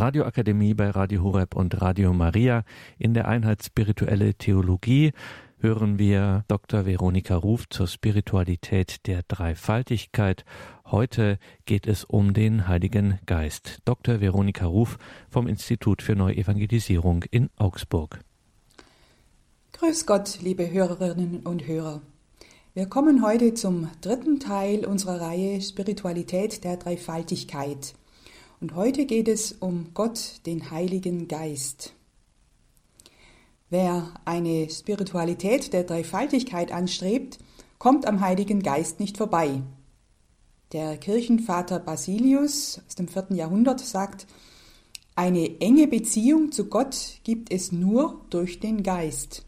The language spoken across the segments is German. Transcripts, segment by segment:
Radioakademie bei Radio Horeb und Radio Maria. In der Einheit Spirituelle Theologie hören wir Dr. Veronika Ruf zur Spiritualität der Dreifaltigkeit. Heute geht es um den Heiligen Geist. Dr. Veronika Ruf vom Institut für Neuevangelisierung in Augsburg. Grüß Gott, liebe Hörerinnen und Hörer. Wir kommen heute zum dritten Teil unserer Reihe Spiritualität der Dreifaltigkeit. Und heute geht es um Gott, den Heiligen Geist. Wer eine Spiritualität der Dreifaltigkeit anstrebt, kommt am Heiligen Geist nicht vorbei. Der Kirchenvater Basilius aus dem vierten Jahrhundert sagt, eine enge Beziehung zu Gott gibt es nur durch den Geist.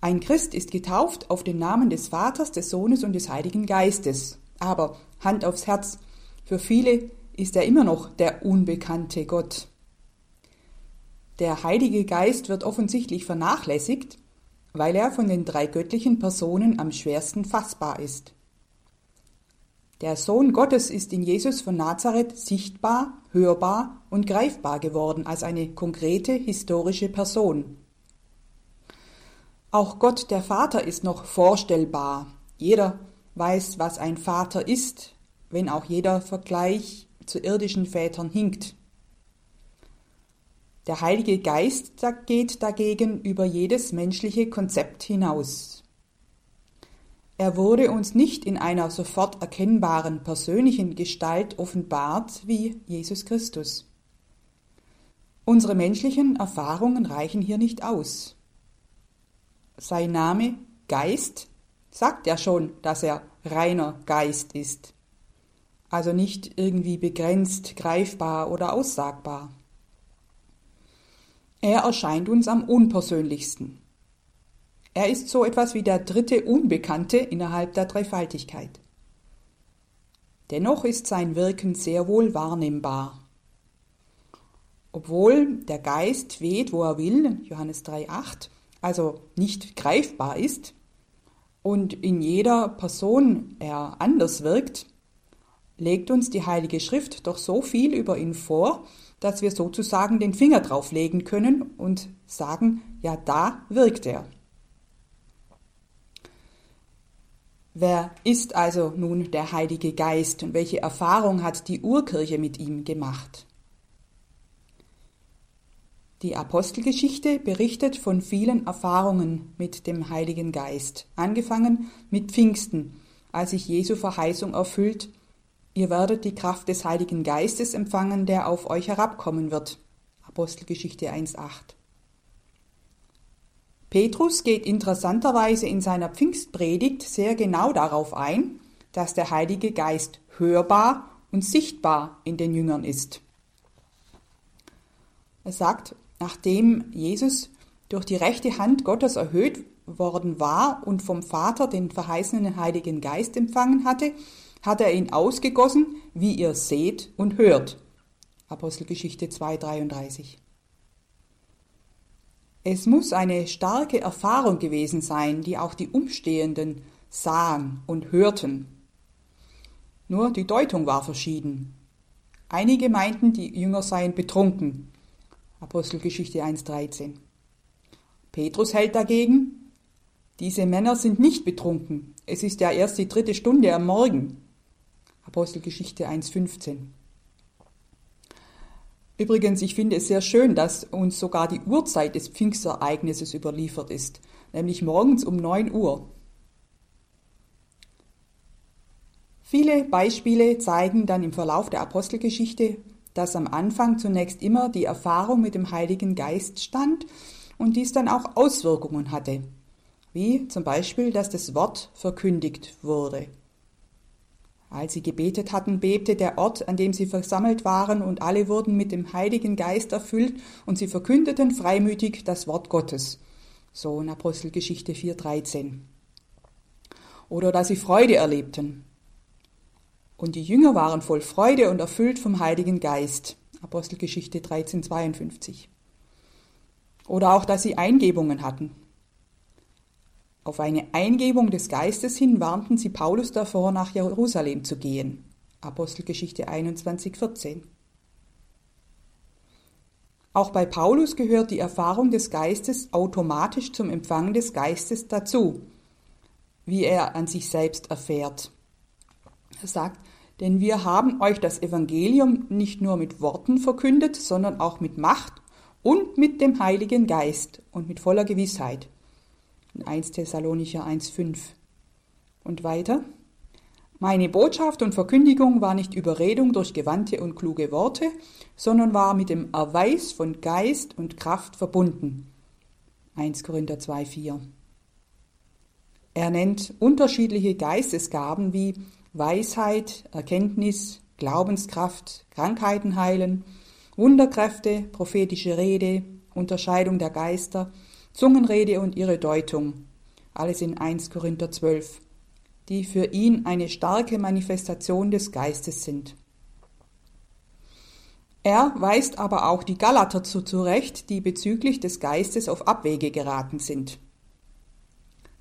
Ein Christ ist getauft auf den Namen des Vaters, des Sohnes und des Heiligen Geistes. Aber Hand aufs Herz, für viele ist er immer noch der unbekannte Gott. Der Heilige Geist wird offensichtlich vernachlässigt, weil er von den drei göttlichen Personen am schwersten fassbar ist. Der Sohn Gottes ist in Jesus von Nazareth sichtbar, hörbar und greifbar geworden als eine konkrete historische Person. Auch Gott der Vater ist noch vorstellbar. Jeder weiß, was ein Vater ist, wenn auch jeder Vergleich zu irdischen Vätern hinkt. Der Heilige Geist geht dagegen über jedes menschliche Konzept hinaus. Er wurde uns nicht in einer sofort erkennbaren persönlichen Gestalt offenbart wie Jesus Christus. Unsere menschlichen Erfahrungen reichen hier nicht aus. Sein Name Geist sagt ja schon, dass er reiner Geist ist also nicht irgendwie begrenzt, greifbar oder aussagbar. Er erscheint uns am unpersönlichsten. Er ist so etwas wie der dritte Unbekannte innerhalb der Dreifaltigkeit. Dennoch ist sein Wirken sehr wohl wahrnehmbar. Obwohl der Geist weht, wo er will, Johannes 3,8, also nicht greifbar ist und in jeder Person er anders wirkt, legt uns die Heilige Schrift doch so viel über ihn vor, dass wir sozusagen den Finger drauf legen können und sagen, ja, da wirkt er. Wer ist also nun der Heilige Geist und welche Erfahrung hat die Urkirche mit ihm gemacht? Die Apostelgeschichte berichtet von vielen Erfahrungen mit dem Heiligen Geist, angefangen mit Pfingsten, als sich Jesu Verheißung erfüllt, Ihr werdet die Kraft des Heiligen Geistes empfangen, der auf euch herabkommen wird. Apostelgeschichte 1.8. Petrus geht interessanterweise in seiner Pfingstpredigt sehr genau darauf ein, dass der Heilige Geist hörbar und sichtbar in den Jüngern ist. Er sagt, nachdem Jesus durch die rechte Hand Gottes erhöht worden war und vom Vater den verheißenen Heiligen Geist empfangen hatte, hat er ihn ausgegossen, wie ihr seht und hört. Apostelgeschichte 2,33. Es muss eine starke Erfahrung gewesen sein, die auch die Umstehenden sahen und hörten. Nur die Deutung war verschieden. Einige meinten, die Jünger seien betrunken. Apostelgeschichte 1,13. Petrus hält dagegen, diese Männer sind nicht betrunken. Es ist ja erst die dritte Stunde am Morgen. Apostelgeschichte 1.15. Übrigens, ich finde es sehr schön, dass uns sogar die Uhrzeit des Pfingstereignisses überliefert ist, nämlich morgens um 9 Uhr. Viele Beispiele zeigen dann im Verlauf der Apostelgeschichte, dass am Anfang zunächst immer die Erfahrung mit dem Heiligen Geist stand und dies dann auch Auswirkungen hatte, wie zum Beispiel, dass das Wort verkündigt wurde. Als sie gebetet hatten, bebte der Ort, an dem sie versammelt waren, und alle wurden mit dem Heiligen Geist erfüllt, und sie verkündeten freimütig das Wort Gottes. So in Apostelgeschichte 4,13. Oder dass sie Freude erlebten. Und die Jünger waren voll Freude und erfüllt vom Heiligen Geist. Apostelgeschichte 13,52. Oder auch, dass sie Eingebungen hatten. Auf eine Eingebung des Geistes hin warnten sie Paulus davor, nach Jerusalem zu gehen. Apostelgeschichte 21, 14. Auch bei Paulus gehört die Erfahrung des Geistes automatisch zum Empfang des Geistes dazu, wie er an sich selbst erfährt. Er sagt, denn wir haben euch das Evangelium nicht nur mit Worten verkündet, sondern auch mit Macht und mit dem Heiligen Geist und mit voller Gewissheit. In 1 Thessalonicher 1,5. Und weiter. Meine Botschaft und Verkündigung war nicht Überredung durch gewandte und kluge Worte, sondern war mit dem Erweis von Geist und Kraft verbunden. 1 Korinther 2,4. Er nennt unterschiedliche Geistesgaben wie Weisheit, Erkenntnis, Glaubenskraft, Krankheiten heilen, Wunderkräfte, prophetische Rede, Unterscheidung der Geister, Zungenrede und ihre Deutung. Alles in 1 Korinther 12 die für ihn eine starke Manifestation des Geistes sind. Er weist aber auch die Galater zu zurecht, die bezüglich des Geistes auf Abwege geraten sind.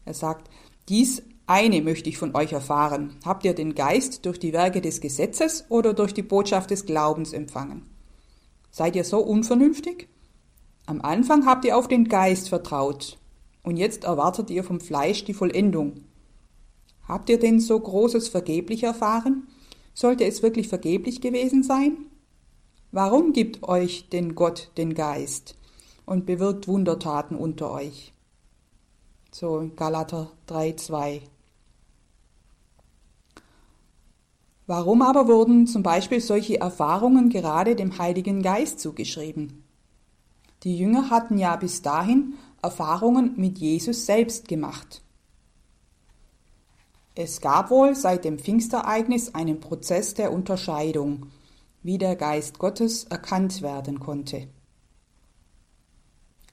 Er sagt, dies eine möchte ich von euch erfahren. Habt ihr den Geist durch die Werke des Gesetzes oder durch die Botschaft des Glaubens empfangen? Seid ihr so unvernünftig? Am Anfang habt ihr auf den Geist vertraut und jetzt erwartet ihr vom Fleisch die Vollendung. Habt ihr denn so Großes vergeblich erfahren? Sollte es wirklich vergeblich gewesen sein? Warum gibt euch denn Gott den Geist und bewirkt Wundertaten unter euch? So Galater 3,2. Warum aber wurden zum Beispiel solche Erfahrungen gerade dem Heiligen Geist zugeschrieben? Die Jünger hatten ja bis dahin Erfahrungen mit Jesus selbst gemacht. Es gab wohl seit dem Pfingstereignis einen Prozess der Unterscheidung, wie der Geist Gottes erkannt werden konnte.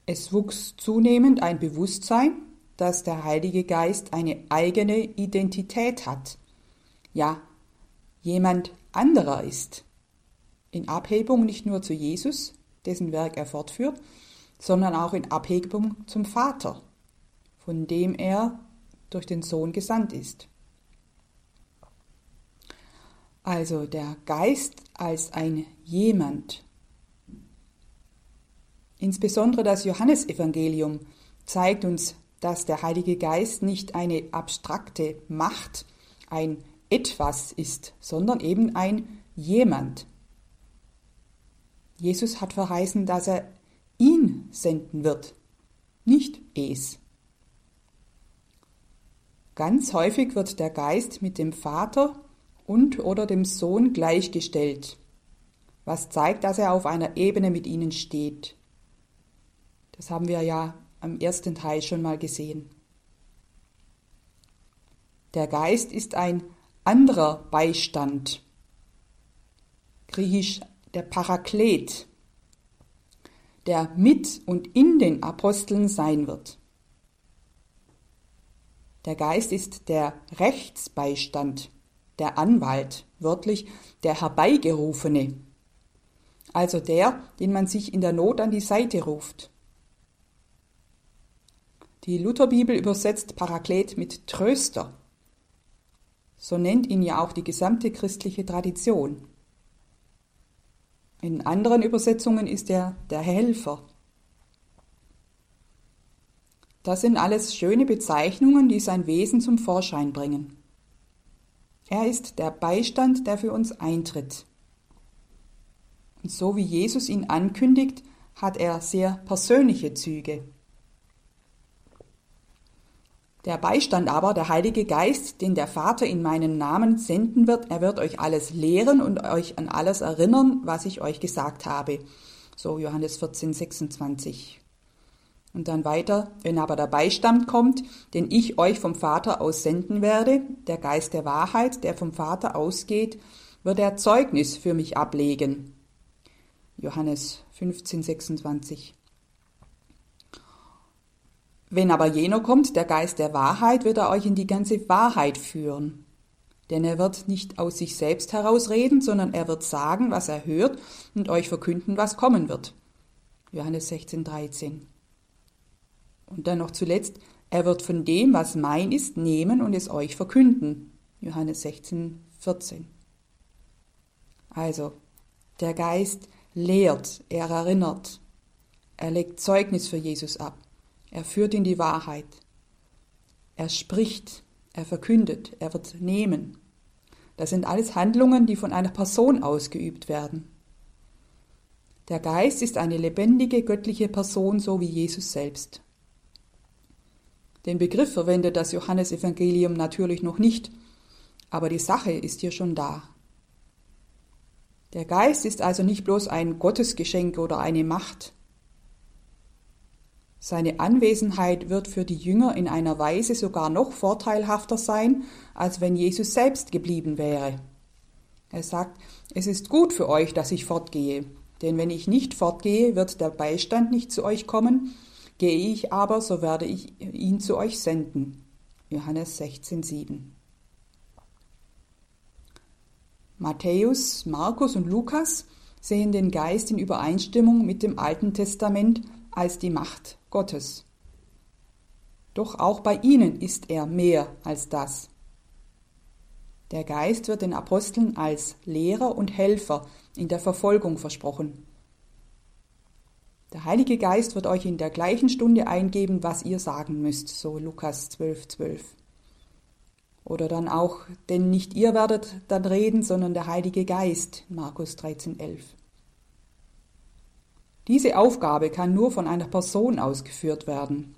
Es wuchs zunehmend ein Bewusstsein, dass der Heilige Geist eine eigene Identität hat, ja, jemand anderer ist, in Abhebung nicht nur zu Jesus, dessen Werk er fortführt, sondern auch in Abhebung zum Vater, von dem er durch den Sohn gesandt ist. Also der Geist als ein jemand. Insbesondere das Johannesevangelium zeigt uns, dass der Heilige Geist nicht eine abstrakte Macht, ein etwas ist, sondern eben ein jemand. Jesus hat verheißen, dass er ihn senden wird, nicht es. Ganz häufig wird der Geist mit dem Vater und oder dem Sohn gleichgestellt, was zeigt, dass er auf einer Ebene mit ihnen steht. Das haben wir ja am ersten Teil schon mal gesehen. Der Geist ist ein anderer Beistand. Griechisch der Paraklet, der mit und in den Aposteln sein wird. Der Geist ist der Rechtsbeistand der Anwalt, wörtlich der Herbeigerufene, also der, den man sich in der Not an die Seite ruft. Die Lutherbibel übersetzt Paraklet mit Tröster. So nennt ihn ja auch die gesamte christliche Tradition. In anderen Übersetzungen ist er der Helfer. Das sind alles schöne Bezeichnungen, die sein Wesen zum Vorschein bringen. Er ist der Beistand, der für uns eintritt. Und so wie Jesus ihn ankündigt, hat er sehr persönliche Züge. Der Beistand aber, der Heilige Geist, den der Vater in meinen Namen senden wird, er wird euch alles lehren und euch an alles erinnern, was ich euch gesagt habe. So Johannes 14, 26. Und dann weiter, wenn aber der Beistand kommt, den ich euch vom Vater aus senden werde, der Geist der Wahrheit, der vom Vater ausgeht, wird er Zeugnis für mich ablegen. Johannes 15, 26. Wenn aber jener kommt, der Geist der Wahrheit, wird er euch in die ganze Wahrheit führen. Denn er wird nicht aus sich selbst herausreden, sondern er wird sagen, was er hört und euch verkünden, was kommen wird. Johannes 16, 13. Und dann noch zuletzt, er wird von dem, was mein ist, nehmen und es euch verkünden. Johannes 16, 14. Also, der Geist lehrt, er erinnert, Er legt Zeugnis für Jesus ab. Er führt in die Wahrheit. Er spricht, er verkündet, er wird nehmen. Das sind alles Handlungen, die von einer Person ausgeübt werden. Der Geist ist eine lebendige göttliche Person, so wie Jesus selbst. Den Begriff verwendet das Johannesevangelium natürlich noch nicht, aber die Sache ist hier schon da. Der Geist ist also nicht bloß ein Gottesgeschenk oder eine Macht. Seine Anwesenheit wird für die Jünger in einer Weise sogar noch vorteilhafter sein, als wenn Jesus selbst geblieben wäre. Er sagt, es ist gut für euch, dass ich fortgehe, denn wenn ich nicht fortgehe, wird der Beistand nicht zu euch kommen, gehe ich aber, so werde ich ihn zu euch senden. Johannes 16,7 Matthäus, Markus und Lukas sehen den Geist in Übereinstimmung mit dem Alten Testament als die Macht Gottes. Doch auch bei ihnen ist er mehr als das. Der Geist wird den Aposteln als Lehrer und Helfer in der Verfolgung versprochen. Der Heilige Geist wird euch in der gleichen Stunde eingeben, was ihr sagen müsst, so Lukas 12, 12. Oder dann auch, denn nicht ihr werdet dann reden, sondern der Heilige Geist, Markus 13, 11. Diese Aufgabe kann nur von einer Person ausgeführt werden.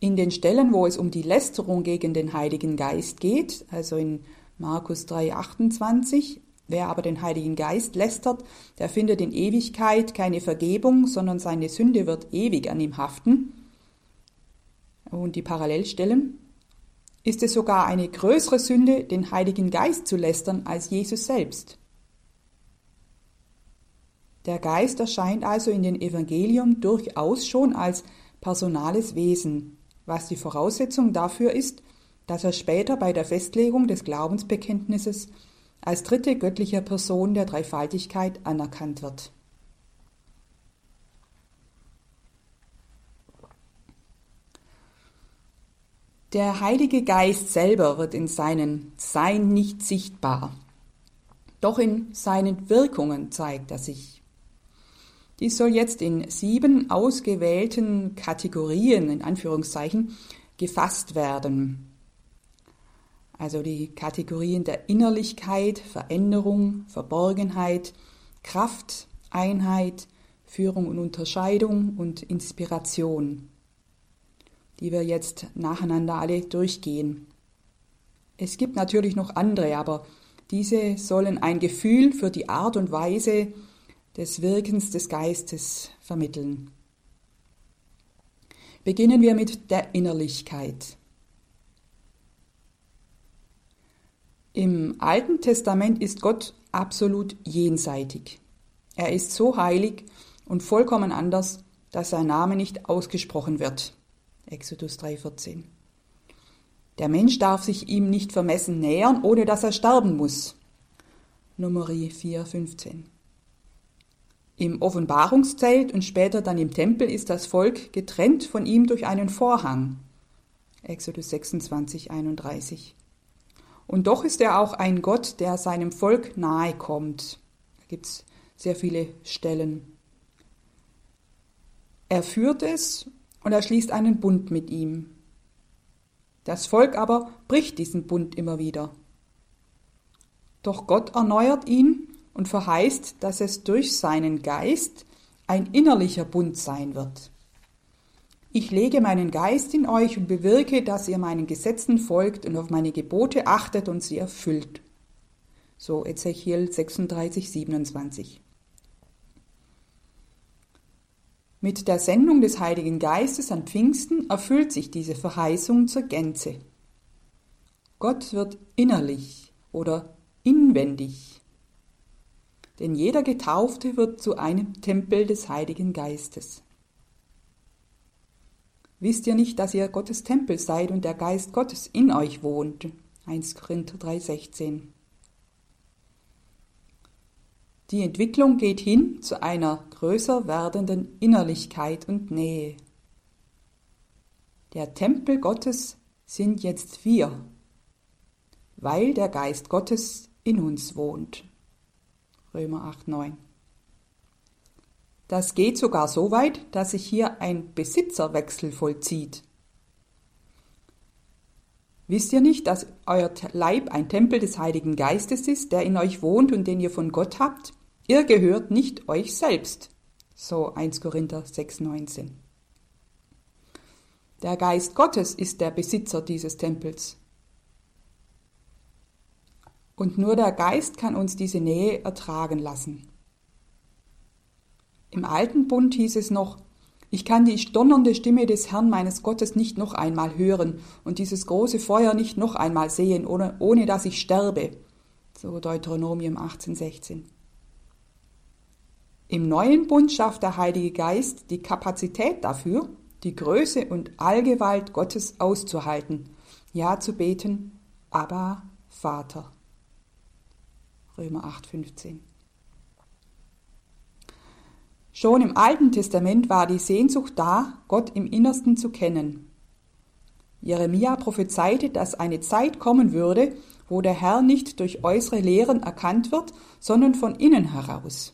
In den Stellen, wo es um die Lästerung gegen den Heiligen Geist geht, also in Markus 3:28, wer aber den Heiligen Geist lästert, der findet in Ewigkeit keine Vergebung, sondern seine Sünde wird ewig an ihm haften. Und die Parallelstellen ist es sogar eine größere Sünde, den Heiligen Geist zu lästern als Jesus selbst. Der Geist erscheint also in den Evangelium durchaus schon als personales Wesen, was die Voraussetzung dafür ist, dass er später bei der Festlegung des Glaubensbekenntnisses als dritte göttliche Person der Dreifaltigkeit anerkannt wird. Der Heilige Geist selber wird in seinem Sein nicht sichtbar, doch in seinen Wirkungen zeigt er sich. Dies soll jetzt in sieben ausgewählten Kategorien, in Anführungszeichen, gefasst werden. Also die Kategorien der Innerlichkeit, Veränderung, Verborgenheit, Kraft, Einheit, Führung und Unterscheidung und Inspiration, die wir jetzt nacheinander alle durchgehen. Es gibt natürlich noch andere, aber diese sollen ein Gefühl für die Art und Weise des Wirkens des Geistes vermitteln. Beginnen wir mit der Innerlichkeit. Im Alten Testament ist Gott absolut jenseitig. Er ist so heilig und vollkommen anders, dass sein Name nicht ausgesprochen wird. Exodus 3,14. Der Mensch darf sich ihm nicht vermessen nähern, ohne dass er sterben muss. Numeri 4,15. Im Offenbarungszelt und später dann im Tempel ist das Volk getrennt von ihm durch einen Vorhang. Exodus 26, 31. Und doch ist er auch ein Gott, der seinem Volk nahe kommt. Da gibt es sehr viele Stellen. Er führt es und er schließt einen Bund mit ihm. Das Volk aber bricht diesen Bund immer wieder. Doch Gott erneuert ihn und verheißt, dass es durch seinen Geist ein innerlicher Bund sein wird. Ich lege meinen Geist in euch und bewirke, dass ihr meinen Gesetzen folgt und auf meine Gebote achtet und sie erfüllt. So Ezechiel 36, 27. Mit der Sendung des Heiligen Geistes an Pfingsten erfüllt sich diese Verheißung zur Gänze. Gott wird innerlich oder inwendig denn jeder Getaufte wird zu einem Tempel des Heiligen Geistes. Wisst ihr nicht, dass ihr Gottes Tempel seid und der Geist Gottes in euch wohnt? 1 Korinther 3,16. Die Entwicklung geht hin zu einer größer werdenden Innerlichkeit und Nähe. Der Tempel Gottes sind jetzt wir, weil der Geist Gottes in uns wohnt. Römer 8, 9. Das geht sogar so weit, dass sich hier ein Besitzerwechsel vollzieht. Wisst ihr nicht, dass euer Leib ein Tempel des Heiligen Geistes ist, der in euch wohnt und den ihr von Gott habt? Ihr gehört nicht euch selbst. So 1 Korinther 6,19. Der Geist Gottes ist der Besitzer dieses Tempels. Und nur der Geist kann uns diese Nähe ertragen lassen. Im alten Bund hieß es noch, ich kann die donnernde Stimme des Herrn meines Gottes nicht noch einmal hören und dieses große Feuer nicht noch einmal sehen, ohne, ohne dass ich sterbe. So Deuteronomium 18,16. Im neuen Bund schafft der Heilige Geist die Kapazität dafür, die Größe und Allgewalt Gottes auszuhalten, ja zu beten, aber Vater. Römer 8,15. Schon im Alten Testament war die Sehnsucht da, Gott im Innersten zu kennen. Jeremia prophezeite, dass eine Zeit kommen würde, wo der Herr nicht durch äußere Lehren erkannt wird, sondern von innen heraus.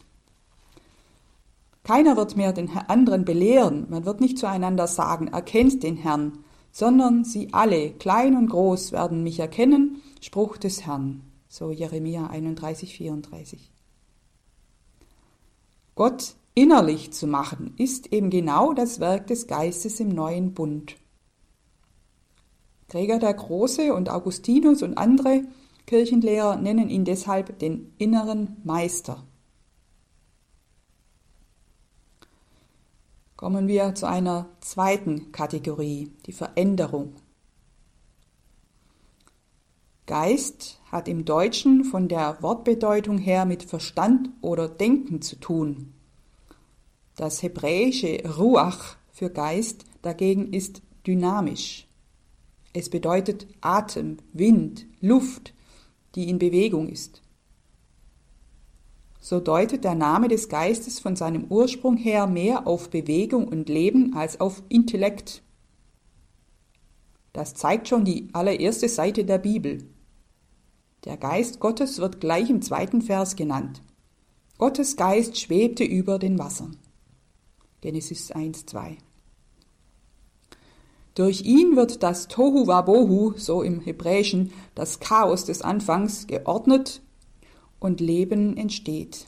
Keiner wird mehr den anderen belehren, man wird nicht zueinander sagen, erkennt den Herrn, sondern sie alle, klein und groß, werden mich erkennen, Spruch des Herrn. So Jeremia 31, 34. Gott innerlich zu machen, ist eben genau das Werk des Geistes im neuen Bund. Gregor der Große und Augustinus und andere Kirchenlehrer nennen ihn deshalb den inneren Meister. Kommen wir zu einer zweiten Kategorie, die Veränderung. Geist hat im Deutschen von der Wortbedeutung her mit Verstand oder Denken zu tun. Das hebräische Ruach für Geist dagegen ist dynamisch. Es bedeutet Atem, Wind, Luft, die in Bewegung ist. So deutet der Name des Geistes von seinem Ursprung her mehr auf Bewegung und Leben als auf Intellekt. Das zeigt schon die allererste Seite der Bibel. Der Geist Gottes wird gleich im zweiten Vers genannt. Gottes Geist schwebte über den Wassern. Genesis 1, 2. Durch ihn wird das Tohu Wabohu, so im Hebräischen, das Chaos des Anfangs, geordnet und Leben entsteht.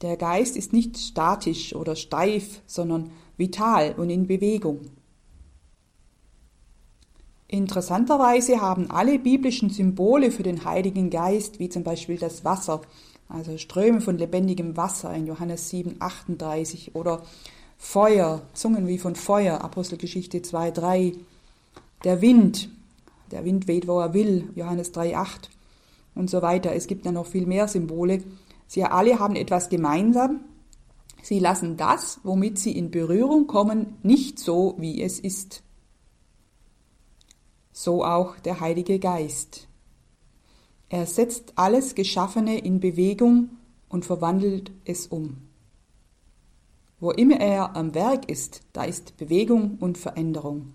Der Geist ist nicht statisch oder steif, sondern vital und in Bewegung. Interessanterweise haben alle biblischen Symbole für den Heiligen Geist, wie zum Beispiel das Wasser, also Ströme von lebendigem Wasser in Johannes 7, 38 oder Feuer, Zungen wie von Feuer, Apostelgeschichte 2, 3, der Wind, der Wind weht, wo er will, Johannes 3, 8 und so weiter. Es gibt ja noch viel mehr Symbole. Sie alle haben etwas gemeinsam. Sie lassen das, womit sie in Berührung kommen, nicht so, wie es ist. So auch der Heilige Geist. Er setzt alles Geschaffene in Bewegung und verwandelt es um. Wo immer er am Werk ist, da ist Bewegung und Veränderung.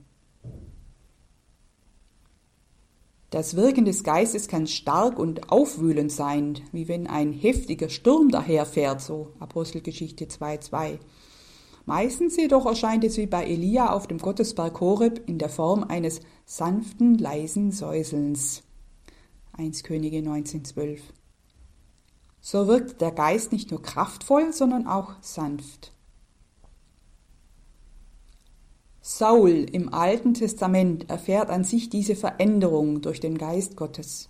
Das Wirken des Geistes kann stark und aufwühlend sein, wie wenn ein heftiger Sturm daherfährt, so Apostelgeschichte 2,2. Meistens jedoch erscheint es wie bei Elia auf dem Gottesberg Horeb in der Form eines sanften, leisen Säuselns. 1 Könige 1912. So wirkt der Geist nicht nur kraftvoll, sondern auch sanft. Saul im Alten Testament erfährt an sich diese Veränderung durch den Geist Gottes.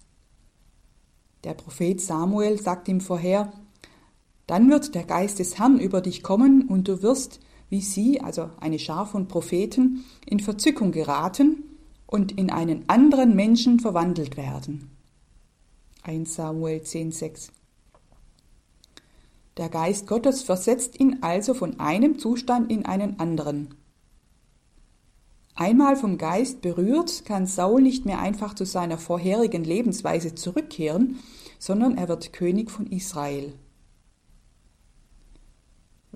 Der Prophet Samuel sagt ihm vorher, dann wird der Geist des Herrn über dich kommen und du wirst, wie sie, also eine Schar von Propheten, in Verzückung geraten und in einen anderen Menschen verwandelt werden. 1 Samuel 10,6. Der Geist Gottes versetzt ihn also von einem Zustand in einen anderen. Einmal vom Geist berührt, kann Saul nicht mehr einfach zu seiner vorherigen Lebensweise zurückkehren, sondern er wird König von Israel.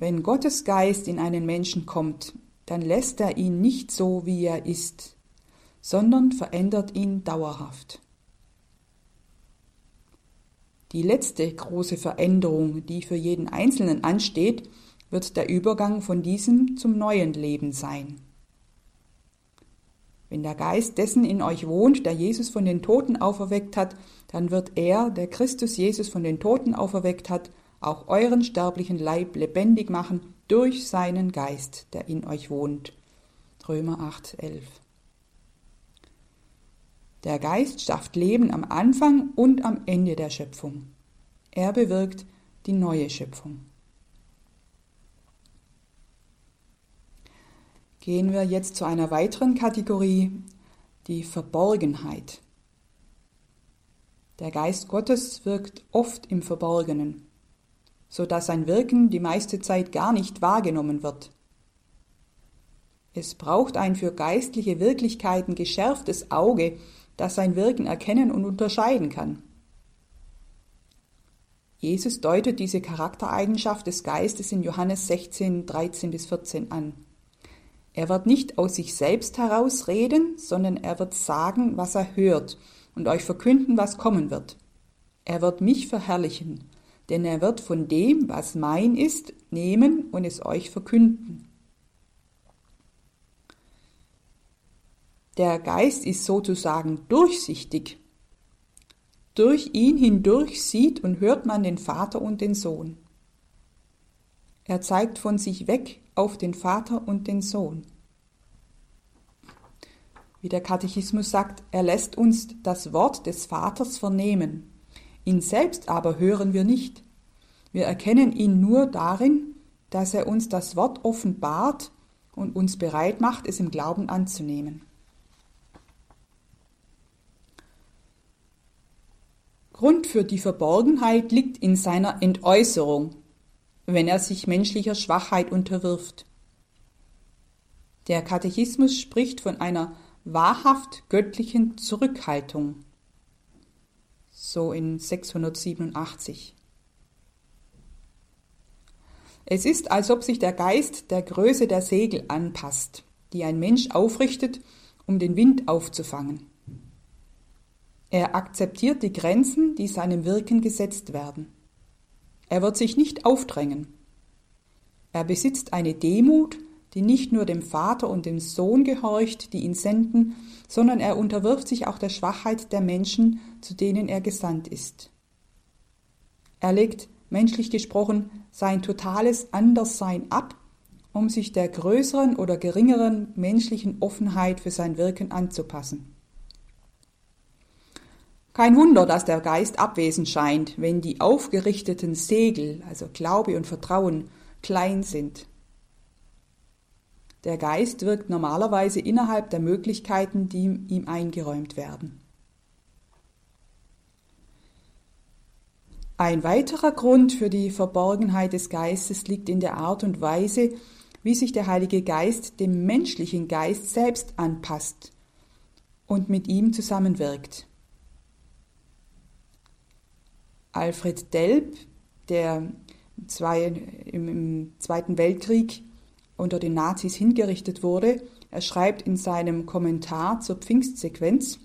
Wenn Gottes Geist in einen Menschen kommt, dann lässt er ihn nicht so, wie er ist, sondern verändert ihn dauerhaft. Die letzte große Veränderung, die für jeden Einzelnen ansteht, wird der Übergang von diesem zum neuen Leben sein. Wenn der Geist dessen in euch wohnt, der Jesus von den Toten auferweckt hat, dann wird er, der Christus Jesus von den Toten auferweckt hat, auch euren sterblichen Leib lebendig machen durch seinen Geist, der in euch wohnt. Römer 8, 11. Der Geist schafft Leben am Anfang und am Ende der Schöpfung. Er bewirkt die neue Schöpfung. Gehen wir jetzt zu einer weiteren Kategorie, die Verborgenheit. Der Geist Gottes wirkt oft im Verborgenen, so dass sein Wirken die meiste Zeit gar nicht wahrgenommen wird. Es braucht ein für geistliche Wirklichkeiten geschärftes Auge, das sein Wirken erkennen und unterscheiden kann. Jesus deutet diese Charaktereigenschaft des Geistes in Johannes 16, 13 bis 14 an. Er wird nicht aus sich selbst heraus reden, sondern er wird sagen, was er hört und euch verkünden, was kommen wird. Er wird mich verherrlichen, denn er wird von dem, was mein ist, nehmen und es euch verkünden. Der Geist ist sozusagen durchsichtig. Durch ihn hindurch sieht und hört man den Vater und den Sohn. Er zeigt von sich weg auf den Vater und den Sohn. Wie der Katechismus sagt, er lässt uns das Wort des Vaters vernehmen. Ihn selbst aber hören wir nicht. Wir erkennen ihn nur darin, dass er uns das Wort offenbart und uns bereit macht, es im Glauben anzunehmen. Grund für die Verborgenheit liegt in seiner Entäußerung, wenn er sich menschlicher Schwachheit unterwirft. Der Katechismus spricht von einer wahrhaft göttlichen Zurückhaltung. So in 687. Es ist, als ob sich der Geist der Größe der Segel anpasst, die ein Mensch aufrichtet, um den Wind aufzufangen. Er akzeptiert die Grenzen, die seinem Wirken gesetzt werden. Er wird sich nicht aufdrängen. Er besitzt eine Demut, die nicht nur dem Vater und dem Sohn gehorcht, die ihn senden, sondern er unterwirft sich auch der Schwachheit der Menschen, zu denen er gesandt ist. Er legt, menschlich gesprochen, sein totales Anderssein ab, um sich der größeren oder geringeren menschlichen Offenheit für sein Wirken anzupassen. Kein Wunder, dass der Geist abwesend scheint, wenn die aufgerichteten Segel, also Glaube und Vertrauen, klein sind. Der Geist wirkt normalerweise innerhalb der Möglichkeiten, die ihm eingeräumt werden. Ein weiterer Grund für die Verborgenheit des Geistes liegt in der Art und Weise, wie sich der Heilige Geist dem menschlichen Geist selbst anpasst und mit ihm zusammenwirkt. Alfred Delp, der im Zweiten Weltkrieg unter den Nazis hingerichtet wurde, er schreibt in seinem Kommentar zur Pfingstsequenz,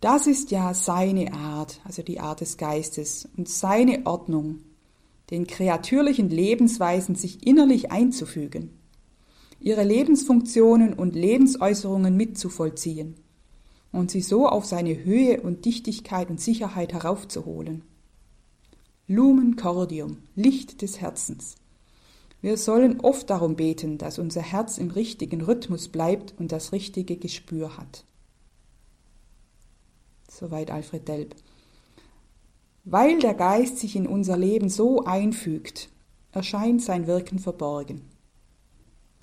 das ist ja seine Art, also die Art des Geistes und seine Ordnung, den kreatürlichen Lebensweisen sich innerlich einzufügen, ihre Lebensfunktionen und Lebensäußerungen mitzuvollziehen und sie so auf seine Höhe und Dichtigkeit und Sicherheit heraufzuholen. Lumen Cordium, Licht des Herzens. Wir sollen oft darum beten, dass unser Herz im richtigen Rhythmus bleibt und das richtige Gespür hat. Soweit Alfred Delp. Weil der Geist sich in unser Leben so einfügt, erscheint sein Wirken verborgen.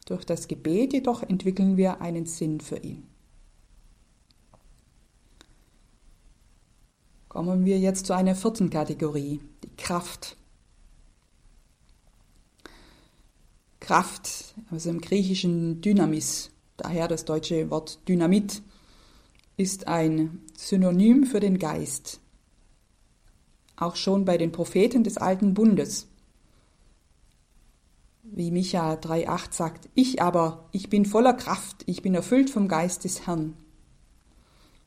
Durch das Gebet jedoch entwickeln wir einen Sinn für ihn. Kommen wir jetzt zu einer vierten Kategorie, die Kraft. Kraft, also im griechischen Dynamis, daher das deutsche Wort Dynamit, ist ein Synonym für den Geist. Auch schon bei den Propheten des alten Bundes. Wie Micha 3,8 sagt, ich aber, ich bin voller Kraft, ich bin erfüllt vom Geist des Herrn.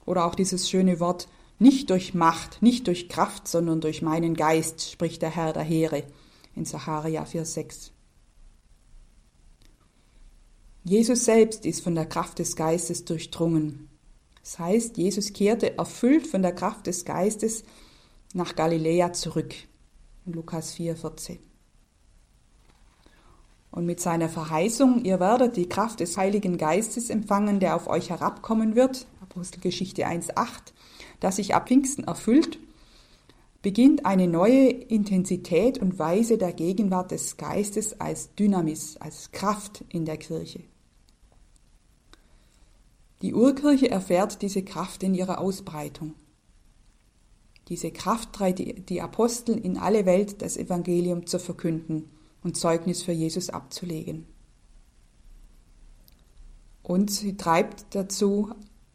Oder auch dieses schöne Wort Nicht durch Macht, nicht durch Kraft, sondern durch meinen Geist, spricht der Herr der Heere in Sacharia 4,6. Jesus selbst ist von der Kraft des Geistes durchdrungen. Das heißt, Jesus kehrte erfüllt von der Kraft des Geistes nach Galiläa zurück. Lukas 4,14. Und mit seiner Verheißung, ihr werdet die Kraft des Heiligen Geistes empfangen, der auf euch herabkommen wird, Apostelgeschichte 1,8, das sich ab Pfingsten erfüllt, beginnt eine neue Intensität und Weise der Gegenwart des Geistes als Dynamis, als Kraft in der Kirche. Die Urkirche erfährt diese Kraft in ihrer Ausbreitung. Diese Kraft treibt die Apostel in alle Welt, das Evangelium zu verkünden und Zeugnis für Jesus abzulegen. Und sie treibt dazu,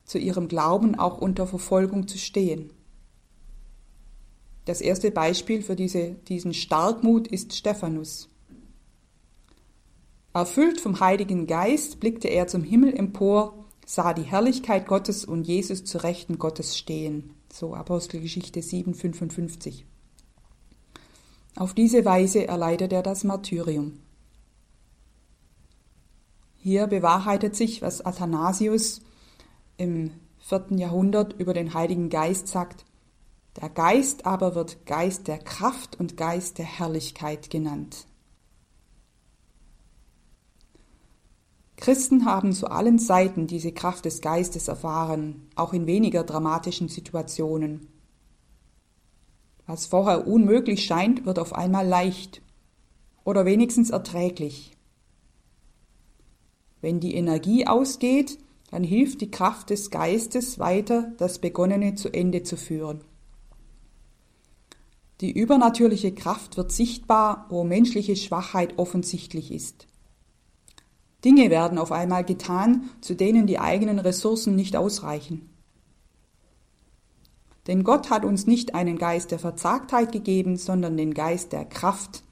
zu ihrem Glauben auch unter Verfolgung zu stehen. Das erste Beispiel für diese, diesen Starkmut ist Stephanus. Erfüllt vom Heiligen Geist blickte er zum Himmel empor sah die Herrlichkeit Gottes und Jesus zu Rechten Gottes stehen. So Apostelgeschichte 7,55. Auf diese Weise erleidet er das Martyrium. Hier bewahrheitet sich, was Athanasius im vierten Jahrhundert über den Heiligen Geist sagt. Der Geist aber wird Geist der Kraft und Geist der Herrlichkeit genannt. Christen haben zu allen Seiten diese Kraft des Geistes erfahren, auch in weniger dramatischen Situationen. Was vorher unmöglich scheint, wird auf einmal leicht oder wenigstens erträglich. Wenn die Energie ausgeht, dann hilft die Kraft des Geistes weiter, das Begonnene zu Ende zu führen. Die übernatürliche Kraft wird sichtbar, wo menschliche Schwachheit offensichtlich ist. Dinge werden auf einmal getan, zu denen die eigenen Ressourcen nicht ausreichen. Denn Gott hat uns nicht einen Geist der Verzagtheit gegeben, sondern den Geist der Kraft,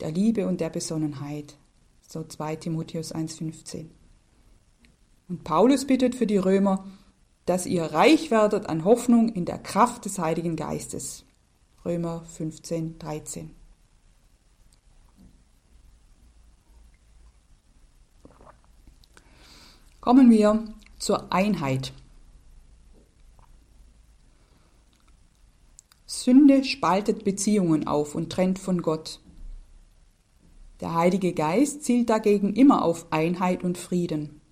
der Liebe und der Besonnenheit. So 2 Timotheus 1,15. Und Paulus bittet für die Römer, dass ihr reich werdet an Hoffnung in der Kraft des Heiligen Geistes. Römer 15, 13. Kommen wir zur Einheit. Sünde spaltet Beziehungen auf und trennt von Gott. Der Heilige Geist zielt dagegen immer auf Einheit und Frieden.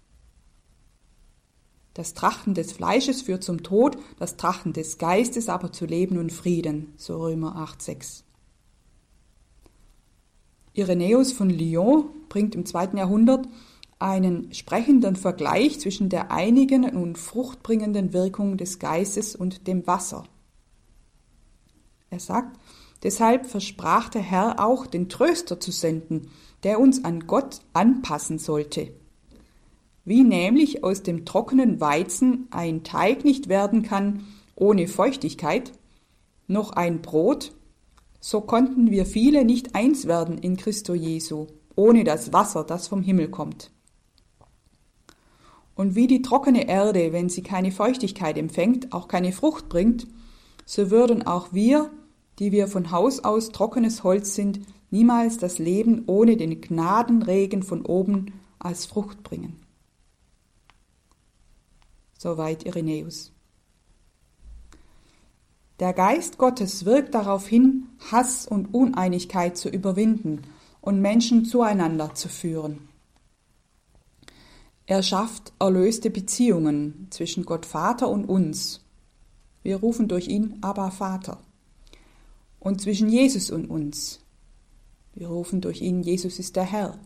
Das Trachten des Fleisches führt zum Tod, das Trachten des Geistes aber zu Leben und Frieden, so Römer 8,6. Irenäus von Lyon bringt im zweiten Jahrhundert einen sprechenden Vergleich zwischen der einigen und fruchtbringenden Wirkung des Geistes und dem Wasser. Er sagt, deshalb versprach der Herr auch, den Tröster zu senden, der uns an Gott anpassen sollte. Wie nämlich aus dem trockenen Weizen ein Teig nicht werden kann ohne Feuchtigkeit, noch ein Brot, so konnten wir viele nicht eins werden in Christo Jesu, ohne das Wasser, das vom Himmel kommt. Und wie die trockene Erde, wenn sie keine Feuchtigkeit empfängt, auch keine Frucht bringt, so würden auch wir, die wir von Haus aus trockenes Holz sind, niemals das Leben ohne den Gnadenregen von oben als Frucht bringen. Soweit Irenäus. Der Geist Gottes wirkt darauf hin, Hass und Uneinigkeit zu überwinden und Menschen zueinander zu führen. Er schafft erlöste Beziehungen zwischen Gott Vater und uns. Wir rufen durch ihn aber Vater. Und zwischen Jesus und uns. Wir rufen durch ihn Jesus ist der Herr.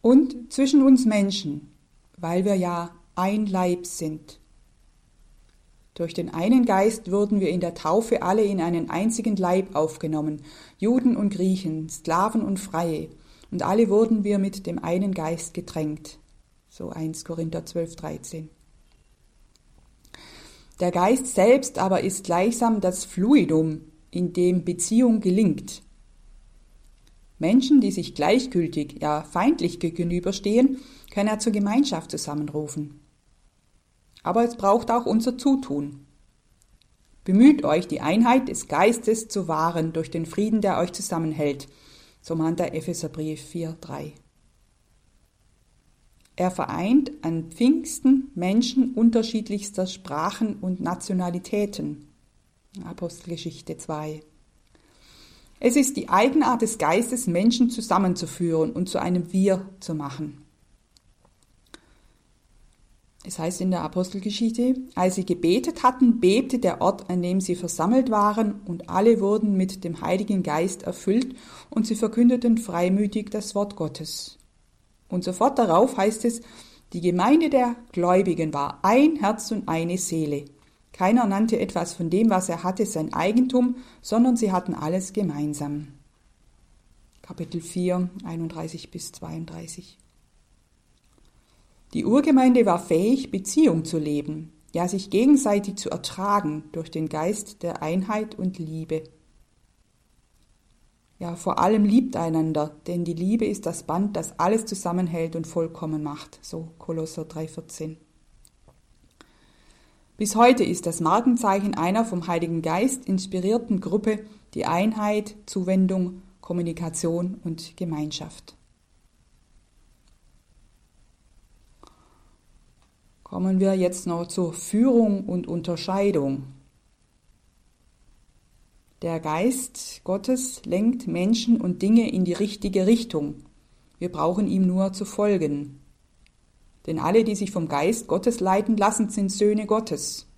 Und zwischen uns Menschen, weil wir ja ein Leib sind. Durch den einen Geist wurden wir in der Taufe alle in einen einzigen Leib aufgenommen, Juden und Griechen, Sklaven und Freie, und alle wurden wir mit dem einen Geist getränkt. So 1 Korinther 12, 13. Der Geist selbst aber ist gleichsam das Fluidum, in dem Beziehung gelingt. Menschen, die sich gleichgültig, ja feindlich gegenüberstehen, kann er zur Gemeinschaft zusammenrufen. Aber es braucht auch unser Zutun. Bemüht euch, die Einheit des Geistes zu wahren durch den Frieden, der euch zusammenhält. So mahnt der Epheserbrief 4,3. Er vereint an Pfingsten Menschen unterschiedlichster Sprachen und Nationalitäten. Apostelgeschichte 2. Es ist die Eigenart des Geistes, Menschen zusammenzuführen und zu einem Wir zu machen. Es heißt in der Apostelgeschichte, als sie gebetet hatten, bebte der Ort, an dem sie versammelt waren, und alle wurden mit dem Heiligen Geist erfüllt, und sie verkündeten freimütig das Wort Gottes. Und sofort darauf heißt es, die Gemeinde der Gläubigen war ein Herz und eine Seele. Keiner nannte etwas von dem, was er hatte, sein Eigentum, sondern sie hatten alles gemeinsam. Kapitel 4, 31 bis 32. Die Urgemeinde war fähig, Beziehung zu leben, ja sich gegenseitig zu ertragen durch den Geist der Einheit und Liebe. Ja, vor allem liebt einander, denn die Liebe ist das Band, das alles zusammenhält und vollkommen macht, so Kolosser 3,14. Bis heute ist das Markenzeichen einer vom Heiligen Geist inspirierten Gruppe die Einheit, Zuwendung, Kommunikation und Gemeinschaft. Kommen wir jetzt noch zur Führung und Unterscheidung. Der Geist Gottes lenkt Menschen und Dinge in die richtige Richtung. Wir brauchen ihm nur zu folgen. Denn alle, die sich vom Geist Gottes leiten lassen, sind Söhne Gottes.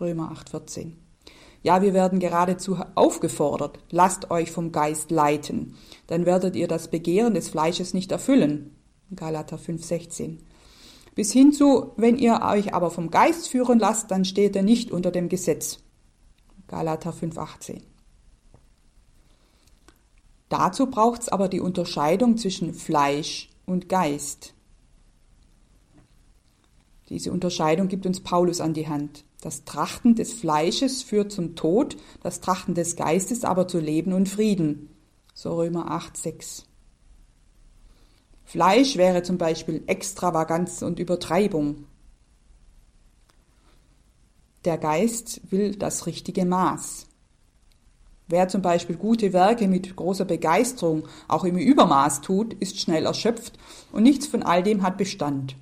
Römer 8,14. Ja, wir werden geradezu aufgefordert, lasst euch vom Geist leiten, dann werdet ihr das Begehren des Fleisches nicht erfüllen. Galater 5,16. Bis hin zu, wenn ihr euch aber vom Geist führen lasst, dann steht ihr nicht unter dem Gesetz. Galater 5,18. Dazu braucht es aber die Unterscheidung zwischen Fleisch und Geist. Diese Unterscheidung gibt uns Paulus an die Hand. Das Trachten des Fleisches führt zum Tod, das Trachten des Geistes aber zu Leben und Frieden. So Römer 8, 6. Fleisch wäre zum Beispiel Extravaganz und Übertreibung. Der Geist will das richtige Maß. Wer zum Beispiel gute Werke mit großer Begeisterung auch im Übermaß tut, ist schnell erschöpft und nichts von all dem hat Bestand.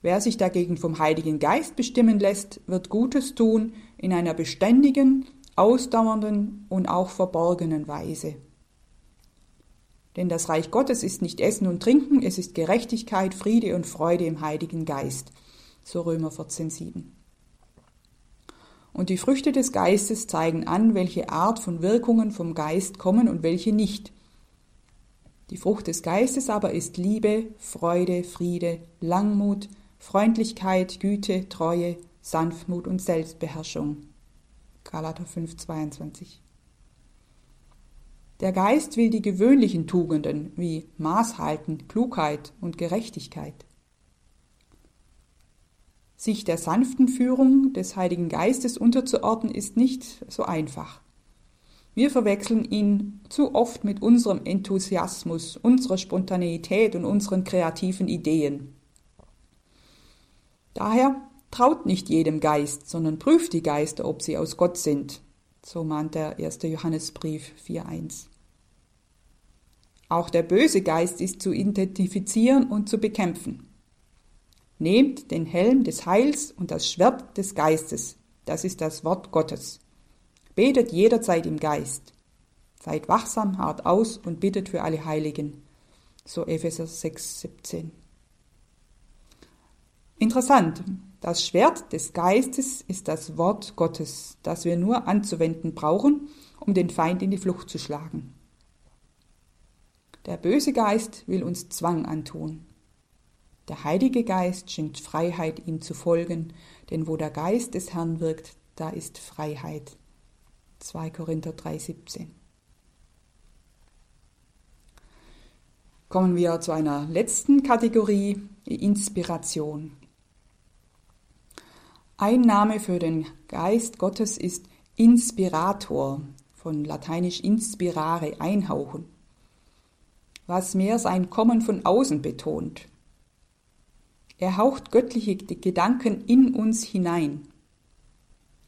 Wer sich dagegen vom Heiligen Geist bestimmen lässt, wird Gutes tun in einer beständigen, ausdauernden und auch verborgenen Weise. Denn das Reich Gottes ist nicht Essen und Trinken, es ist Gerechtigkeit, Friede und Freude im Heiligen Geist. So Römer 14,7. Und die Früchte des Geistes zeigen an, welche Art von Wirkungen vom Geist kommen und welche nicht. Die Frucht des Geistes aber ist Liebe, Freude, Friede, Langmut, Freundlichkeit, Güte, Treue, Sanftmut und Selbstbeherrschung. Galater 5,22 der Geist will die gewöhnlichen Tugenden wie Maßhalten, Klugheit und Gerechtigkeit. Sich der sanften Führung des Heiligen Geistes unterzuordnen, ist nicht so einfach. Wir verwechseln ihn zu oft mit unserem Enthusiasmus, unserer Spontaneität und unseren kreativen Ideen. Daher traut nicht jedem Geist, sondern prüft die Geister, ob sie aus Gott sind. So mahnt der erste Johannesbrief 4.1. Auch der böse Geist ist zu identifizieren und zu bekämpfen. Nehmt den Helm des Heils und das Schwert des Geistes, das ist das Wort Gottes. Betet jederzeit im Geist. Seid wachsam, hart aus und bittet für alle Heiligen. So Epheser 6, 17. Interessant, das Schwert des Geistes ist das Wort Gottes, das wir nur anzuwenden brauchen, um den Feind in die Flucht zu schlagen. Der böse Geist will uns Zwang antun. Der Heilige Geist schenkt Freiheit, ihm zu folgen, denn wo der Geist des Herrn wirkt, da ist Freiheit. 2 Korinther 3,17. Kommen wir zu einer letzten Kategorie, Inspiration. Ein Name für den Geist Gottes ist Inspirator, von lateinisch inspirare, einhauchen was mehr sein Kommen von außen betont. Er haucht göttliche Gedanken in uns hinein.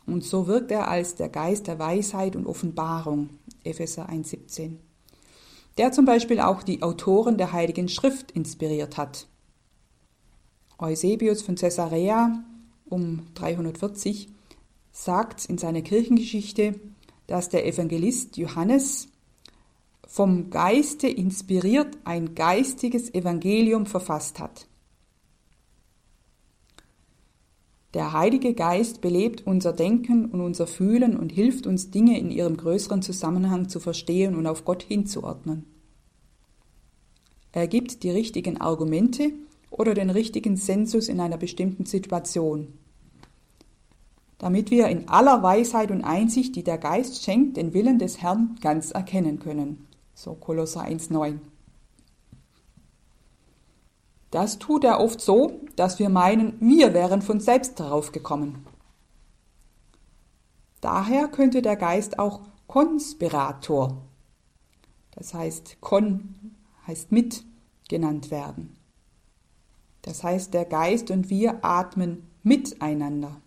Und so wirkt er als der Geist der Weisheit und Offenbarung, Epheser 1,17, der zum Beispiel auch die Autoren der Heiligen Schrift inspiriert hat. Eusebius von Caesarea um 340 sagt in seiner Kirchengeschichte, dass der Evangelist Johannes vom Geiste inspiriert ein geistiges Evangelium verfasst hat. Der Heilige Geist belebt unser Denken und unser Fühlen und hilft uns Dinge in ihrem größeren Zusammenhang zu verstehen und auf Gott hinzuordnen. Er gibt die richtigen Argumente oder den richtigen Sensus in einer bestimmten Situation, damit wir in aller Weisheit und Einsicht, die der Geist schenkt, den Willen des Herrn ganz erkennen können. So Kolosser 1,9. Das tut er oft so, dass wir meinen, wir wären von selbst darauf gekommen. Daher könnte der Geist auch Konspirator, das heißt kon heißt mit genannt werden. Das heißt, der Geist und wir atmen miteinander.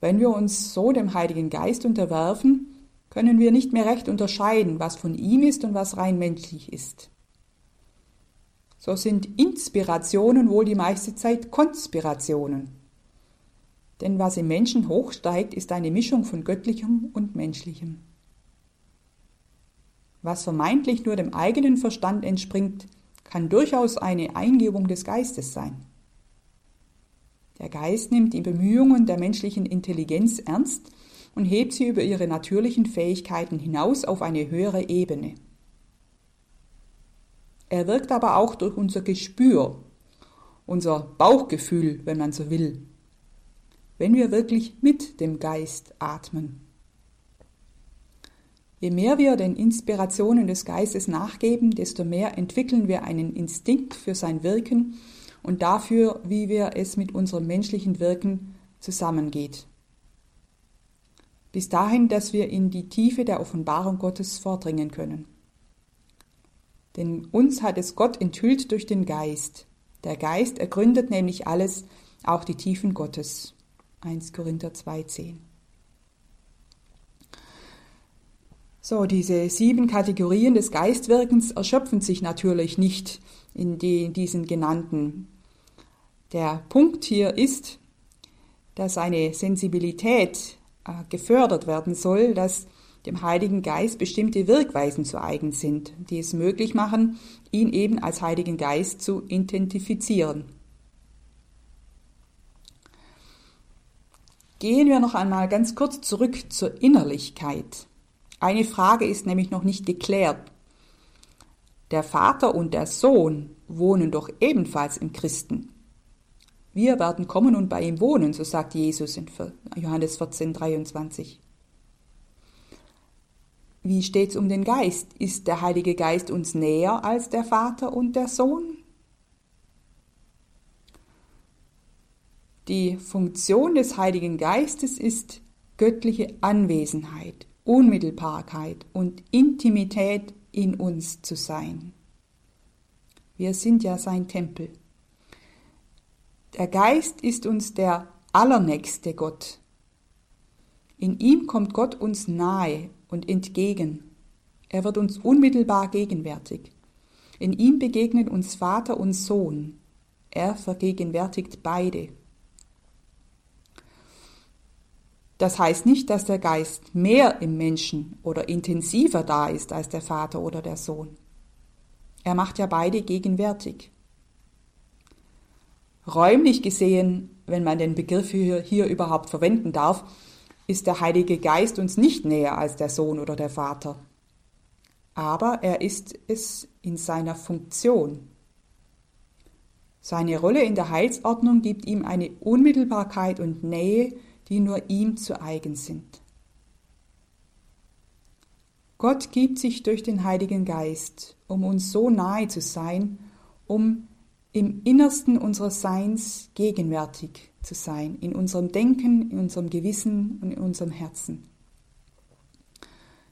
Wenn wir uns so dem Heiligen Geist unterwerfen, können wir nicht mehr recht unterscheiden, was von ihm ist und was rein menschlich ist so sind Inspirationen wohl die meiste Zeit Konspirationen. Denn was im Menschen hochsteigt, ist eine Mischung von göttlichem und menschlichem. Was vermeintlich nur dem eigenen Verstand entspringt, kann durchaus eine Eingebung des Geistes sein. Der Geist nimmt die Bemühungen der menschlichen Intelligenz ernst und hebt sie über ihre natürlichen Fähigkeiten hinaus auf eine höhere Ebene. Er wirkt aber auch durch unser Gespür, unser Bauchgefühl, wenn man so will, wenn wir wirklich mit dem Geist atmen. Je mehr wir den Inspirationen des Geistes nachgeben, desto mehr entwickeln wir einen Instinkt für sein Wirken und dafür, wie wir es mit unserem menschlichen Wirken zusammengeht. Bis dahin, dass wir in die Tiefe der Offenbarung Gottes vordringen können. Denn uns hat es Gott enthüllt durch den Geist. Der Geist ergründet nämlich alles, auch die Tiefen Gottes. 1 Korinther 2,10. So, diese sieben Kategorien des Geistwirkens erschöpfen sich natürlich nicht in, die, in diesen genannten. Der Punkt hier ist, dass eine Sensibilität äh, gefördert werden soll, dass dem Heiligen Geist bestimmte Wirkweisen zu eigen sind, die es möglich machen, ihn eben als Heiligen Geist zu identifizieren. Gehen wir noch einmal ganz kurz zurück zur Innerlichkeit. Eine Frage ist nämlich noch nicht geklärt. Der Vater und der Sohn wohnen doch ebenfalls im Christen. Wir werden kommen und bei ihm wohnen, so sagt Jesus in Johannes 14, 23. Wie steht's um den Geist? Ist der Heilige Geist uns näher als der Vater und der Sohn? Die Funktion des Heiligen Geistes ist göttliche Anwesenheit, Unmittelbarkeit und Intimität in uns zu sein. Wir sind ja sein Tempel. Der Geist ist uns der allernächste Gott. In ihm kommt Gott uns nahe und entgegen. Er wird uns unmittelbar gegenwärtig. In ihm begegnen uns Vater und Sohn. Er vergegenwärtigt beide. Das heißt nicht, dass der Geist mehr im Menschen oder intensiver da ist als der Vater oder der Sohn. Er macht ja beide gegenwärtig. Räumlich gesehen, wenn man den Begriff hier, hier überhaupt verwenden darf, ist der Heilige Geist uns nicht näher als der Sohn oder der Vater. Aber er ist es in seiner Funktion. Seine Rolle in der Heilsordnung gibt ihm eine Unmittelbarkeit und Nähe, die nur ihm zu eigen sind. Gott gibt sich durch den Heiligen Geist, um uns so nahe zu sein, um im Innersten unseres Seins gegenwärtig zu sein, in unserem Denken, in unserem Gewissen und in unserem Herzen.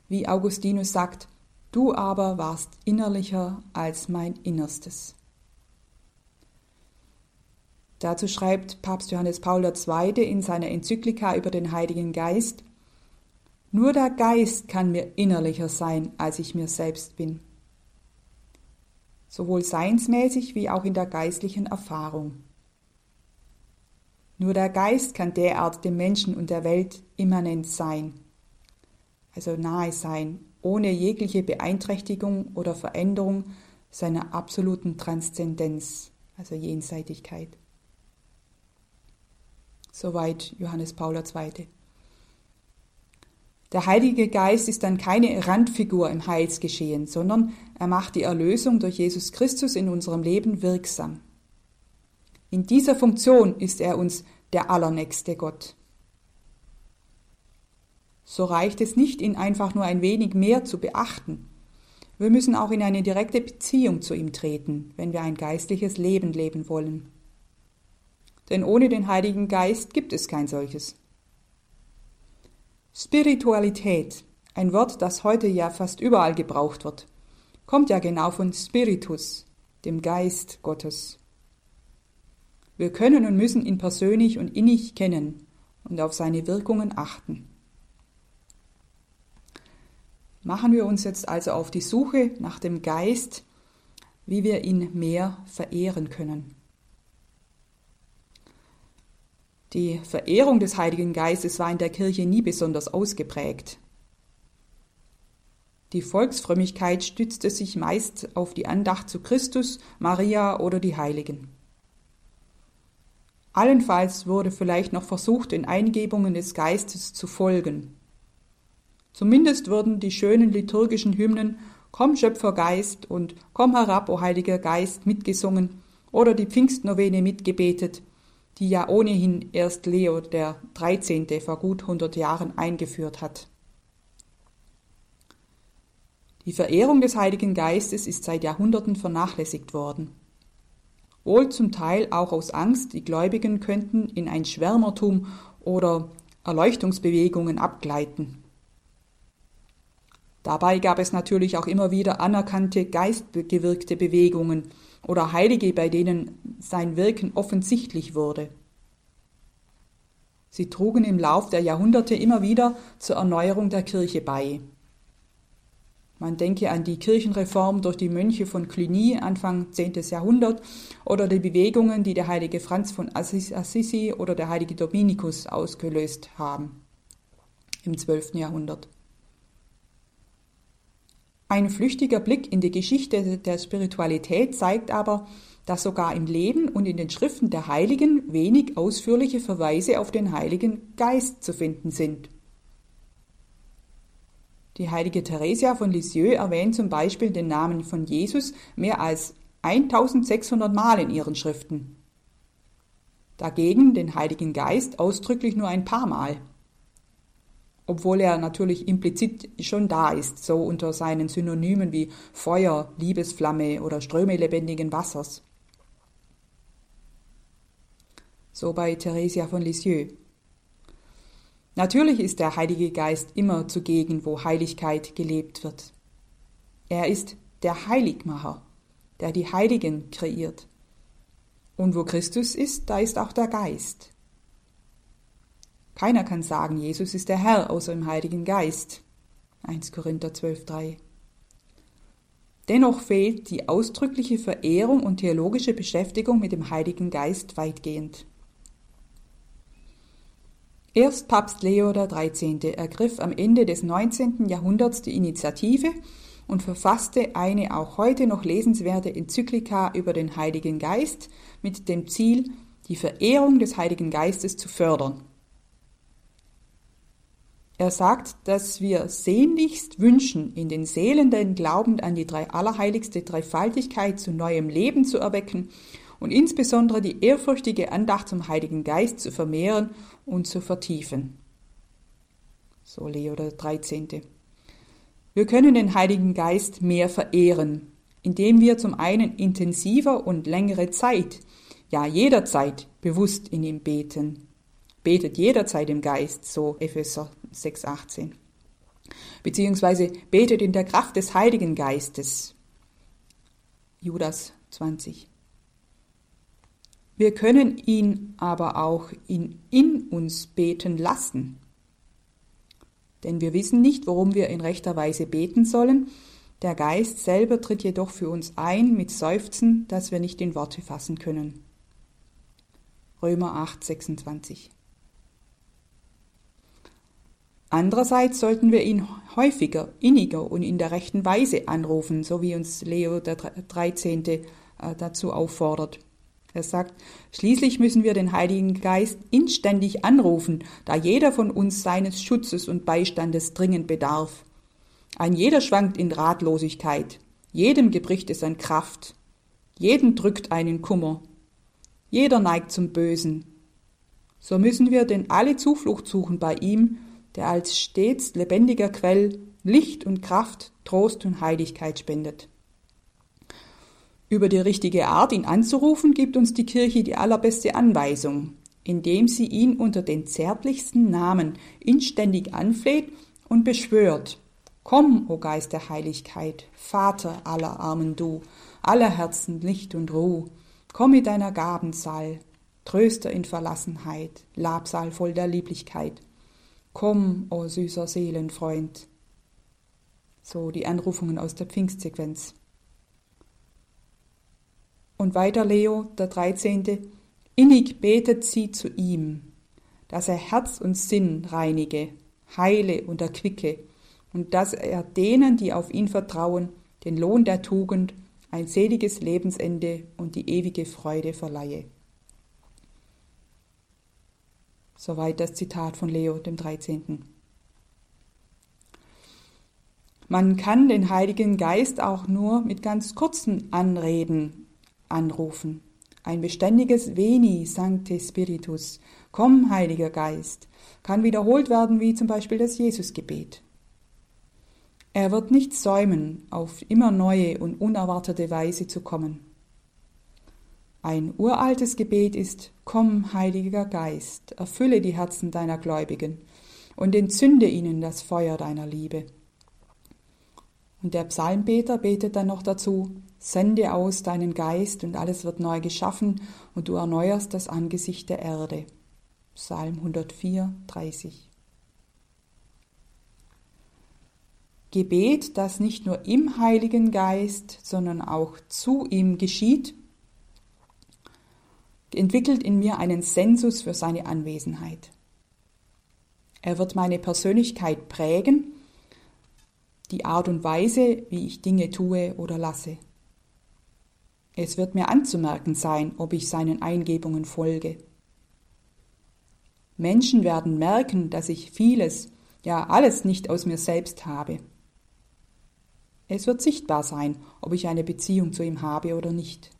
Wie Augustinus sagt, du aber warst innerlicher als mein Innerstes. Dazu schreibt Papst Johannes Paul II. in seiner Enzyklika über den Heiligen Geist, Nur der Geist kann mir innerlicher sein, als ich mir selbst bin. Sowohl seinsmäßig wie auch in der geistlichen Erfahrung. Nur der Geist kann derart dem Menschen und der Welt immanent sein, also nahe sein, ohne jegliche Beeinträchtigung oder Veränderung seiner absoluten Transzendenz, also Jenseitigkeit. Soweit Johannes Paul II. Der Heilige Geist ist dann keine Randfigur im Heilsgeschehen, sondern er macht die Erlösung durch Jesus Christus in unserem Leben wirksam. In dieser Funktion ist er uns der allernächste Gott. So reicht es nicht, ihn einfach nur ein wenig mehr zu beachten. Wir müssen auch in eine direkte Beziehung zu ihm treten, wenn wir ein geistliches Leben leben wollen denn ohne den Heiligen Geist gibt es kein solches. Spiritualität, ein Wort, das heute ja fast überall gebraucht wird, kommt ja genau von Spiritus, dem Geist Gottes. Wir können und müssen ihn persönlich und innig kennen und auf seine Wirkungen achten. Machen wir uns jetzt also auf die Suche nach dem Geist, wie wir ihn mehr verehren können. Die Verehrung des Heiligen Geistes war in der Kirche nie besonders ausgeprägt. Die Volksfrömmigkeit stützte sich meist auf die Andacht zu Christus, Maria oder die Heiligen. Allenfalls wurde vielleicht noch versucht, den Eingebungen des Geistes zu folgen. Zumindest wurden die schönen liturgischen Hymnen Komm Schöpfergeist und Komm herab, o Heiliger Geist mitgesungen oder die Pfingstnovene mitgebetet, die ja ohnehin erst Leo der 13. vor gut 100 Jahren eingeführt hat. Die Verehrung des Heiligen Geistes ist seit Jahrhunderten vernachlässigt worden. Wohl zum Teil auch aus Angst, die Gläubigen könnten in ein Schwärmertum oder Erleuchtungsbewegungen abgleiten. Dabei gab es natürlich auch immer wieder anerkannte geistgewirkte Bewegungen, oder Heilige, bei denen sein Wirken offensichtlich wurde. Sie trugen im Lauf der Jahrhunderte immer wieder zur Erneuerung der Kirche bei. Man denke an die Kirchenreform durch die Mönche von Cluny Anfang 10. Jahrhundert oder die Bewegungen, die der heilige Franz von Assisi oder der heilige Dominikus ausgelöst haben im 12. Jahrhundert. Ein flüchtiger Blick in die Geschichte der Spiritualität zeigt aber, dass sogar im Leben und in den Schriften der Heiligen wenig ausführliche Verweise auf den Heiligen Geist zu finden sind. Die heilige Theresia von Lisieux erwähnt zum Beispiel den Namen von Jesus mehr als 1600 Mal in ihren Schriften. Dagegen den Heiligen Geist ausdrücklich nur ein paar Mal obwohl er natürlich implizit schon da ist, so unter seinen Synonymen wie Feuer, Liebesflamme oder Ströme lebendigen Wassers. So bei Theresia von Lisieux. Natürlich ist der Heilige Geist immer zugegen, wo Heiligkeit gelebt wird. Er ist der Heiligmacher, der die Heiligen kreiert. Und wo Christus ist, da ist auch der Geist. Keiner kann sagen, Jesus ist der Herr außer im Heiligen Geist. 1 Korinther 12, 3. Dennoch fehlt die ausdrückliche Verehrung und theologische Beschäftigung mit dem Heiligen Geist weitgehend. Erst Papst Leo XIII. ergriff am Ende des 19. Jahrhunderts die Initiative und verfasste eine auch heute noch lesenswerte Enzyklika über den Heiligen Geist mit dem Ziel, die Verehrung des Heiligen Geistes zu fördern. Er sagt, dass wir sehnlichst wünschen, in den Seelen den Glauben an die drei allerheiligste Dreifaltigkeit zu neuem Leben zu erwecken und insbesondere die ehrfürchtige Andacht zum Heiligen Geist zu vermehren und zu vertiefen. So Leo der 13. Wir können den Heiligen Geist mehr verehren, indem wir zum einen intensiver und längere Zeit, ja jederzeit bewusst in ihm beten. Betet jederzeit im Geist, so Epheser 6,18. Beziehungsweise betet in der Kraft des Heiligen Geistes. Judas 20. Wir können ihn aber auch in, in uns beten lassen. Denn wir wissen nicht, worum wir in rechter Weise beten sollen. Der Geist selber tritt jedoch für uns ein mit Seufzen, das wir nicht in Worte fassen können. Römer 8, 26. Andererseits sollten wir ihn häufiger, inniger und in der rechten Weise anrufen, so wie uns Leo der 13. Äh, dazu auffordert. Er sagt, schließlich müssen wir den Heiligen Geist inständig anrufen, da jeder von uns seines Schutzes und Beistandes dringend bedarf. Ein jeder schwankt in Ratlosigkeit, jedem gebricht es an Kraft, jeden drückt einen Kummer, jeder neigt zum Bösen. So müssen wir denn alle Zuflucht suchen bei ihm der als stets lebendiger Quell Licht und Kraft, Trost und Heiligkeit spendet. Über die richtige Art, ihn anzurufen, gibt uns die Kirche die allerbeste Anweisung, indem sie ihn unter den zärtlichsten Namen inständig anfleht und beschwört. Komm, o Geist der Heiligkeit, Vater aller Armen du, aller Herzen Licht und Ruh, komm mit deiner Gabensaal, Tröster in Verlassenheit, Labsaal voll der Lieblichkeit. Komm, o oh süßer Seelenfreund. So die Anrufungen aus der Pfingstsequenz. Und weiter Leo, der 13. Innig betet sie zu ihm, dass er Herz und Sinn reinige, heile und erquicke, und dass er denen, die auf ihn vertrauen, den Lohn der Tugend, ein seliges Lebensende und die ewige Freude verleihe. Soweit das Zitat von Leo dem 13. Man kann den Heiligen Geist auch nur mit ganz kurzen Anreden anrufen. Ein beständiges Veni Sancte Spiritus, komm Heiliger Geist, kann wiederholt werden wie zum Beispiel das Jesusgebet. Er wird nicht säumen, auf immer neue und unerwartete Weise zu kommen. Ein uraltes Gebet ist, Komm, Heiliger Geist, erfülle die Herzen deiner Gläubigen und entzünde ihnen das Feuer deiner Liebe. Und der Psalmbeter betet dann noch dazu, Sende aus deinen Geist und alles wird neu geschaffen und du erneuerst das Angesicht der Erde. Psalm 104, 30. Gebet, das nicht nur im Heiligen Geist, sondern auch zu ihm geschieht, entwickelt in mir einen Sensus für seine Anwesenheit. Er wird meine Persönlichkeit prägen, die Art und Weise, wie ich Dinge tue oder lasse. Es wird mir anzumerken sein, ob ich seinen Eingebungen folge. Menschen werden merken, dass ich vieles, ja alles nicht aus mir selbst habe. Es wird sichtbar sein, ob ich eine Beziehung zu ihm habe oder nicht.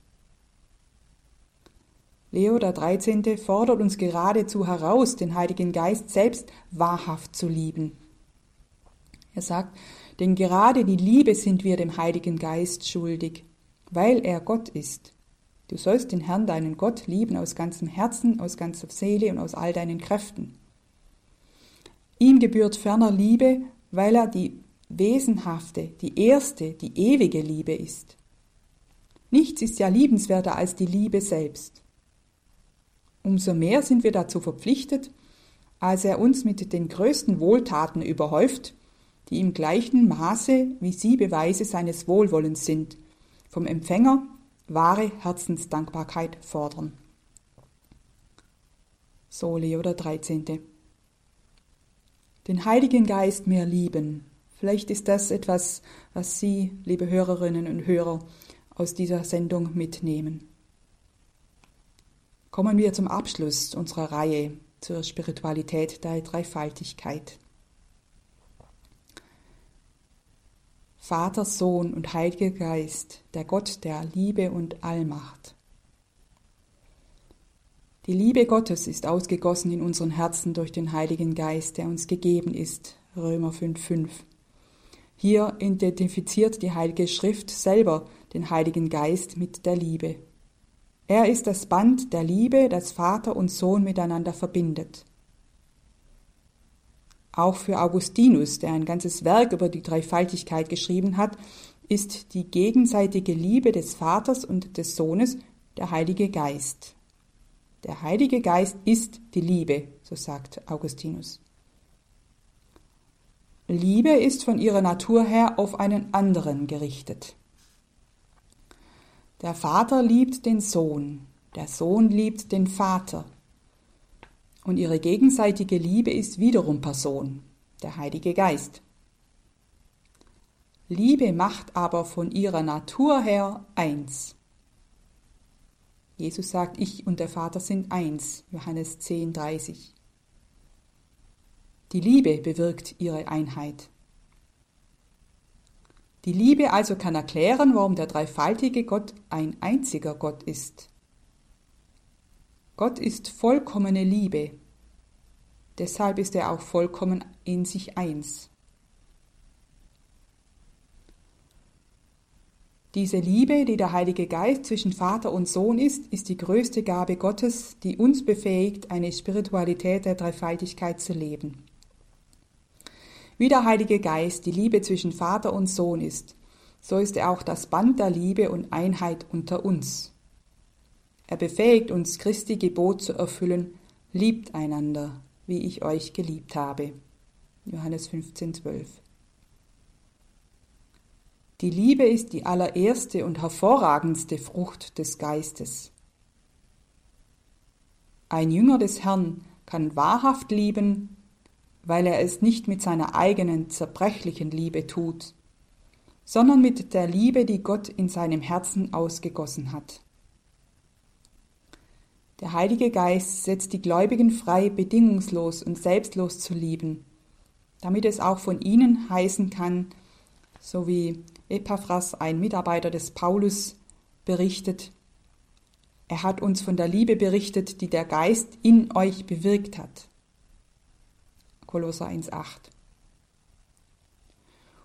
Leo der 13. fordert uns geradezu heraus, den Heiligen Geist selbst wahrhaft zu lieben. Er sagt, denn gerade die Liebe sind wir dem Heiligen Geist schuldig, weil er Gott ist. Du sollst den Herrn, deinen Gott, lieben aus ganzem Herzen, aus ganzer Seele und aus all deinen Kräften. Ihm gebührt ferner Liebe, weil er die wesenhafte, die erste, die ewige Liebe ist. Nichts ist ja liebenswerter als die Liebe selbst. Umso mehr sind wir dazu verpflichtet, als er uns mit den größten Wohltaten überhäuft, die im gleichen Maße wie sie Beweise seines Wohlwollens sind, vom Empfänger wahre Herzensdankbarkeit fordern. So Leo der 13. Den Heiligen Geist mehr lieben. Vielleicht ist das etwas, was Sie, liebe Hörerinnen und Hörer, aus dieser Sendung mitnehmen kommen wir zum Abschluss unserer Reihe zur Spiritualität der Dreifaltigkeit. Vater, Sohn und Heiliger Geist, der Gott der Liebe und Allmacht. Die Liebe Gottes ist ausgegossen in unseren Herzen durch den Heiligen Geist, der uns gegeben ist. Römer 5,5. Hier identifiziert die Heilige Schrift selber den Heiligen Geist mit der Liebe. Er ist das Band der Liebe, das Vater und Sohn miteinander verbindet. Auch für Augustinus, der ein ganzes Werk über die Dreifaltigkeit geschrieben hat, ist die gegenseitige Liebe des Vaters und des Sohnes der Heilige Geist. Der Heilige Geist ist die Liebe, so sagt Augustinus. Liebe ist von ihrer Natur her auf einen anderen gerichtet. Der Vater liebt den Sohn, der Sohn liebt den Vater. Und ihre gegenseitige Liebe ist wiederum Person, der Heilige Geist. Liebe macht aber von ihrer Natur her eins. Jesus sagt, ich und der Vater sind eins, Johannes 10, 30. Die Liebe bewirkt ihre Einheit. Die Liebe also kann erklären, warum der dreifaltige Gott ein einziger Gott ist. Gott ist vollkommene Liebe. Deshalb ist er auch vollkommen in sich eins. Diese Liebe, die der Heilige Geist zwischen Vater und Sohn ist, ist die größte Gabe Gottes, die uns befähigt, eine Spiritualität der Dreifaltigkeit zu leben. Wie der Heilige Geist die Liebe zwischen Vater und Sohn ist, so ist er auch das Band der Liebe und Einheit unter uns. Er befähigt uns, Christi Gebot zu erfüllen, liebt einander, wie ich euch geliebt habe. Johannes 15, 12. Die Liebe ist die allererste und hervorragendste Frucht des Geistes. Ein Jünger des Herrn kann wahrhaft lieben, weil er es nicht mit seiner eigenen zerbrechlichen Liebe tut, sondern mit der Liebe, die Gott in seinem Herzen ausgegossen hat. Der Heilige Geist setzt die Gläubigen frei, bedingungslos und selbstlos zu lieben, damit es auch von ihnen heißen kann, so wie Epaphras, ein Mitarbeiter des Paulus, berichtet, er hat uns von der Liebe berichtet, die der Geist in euch bewirkt hat. Kolosser 1,8.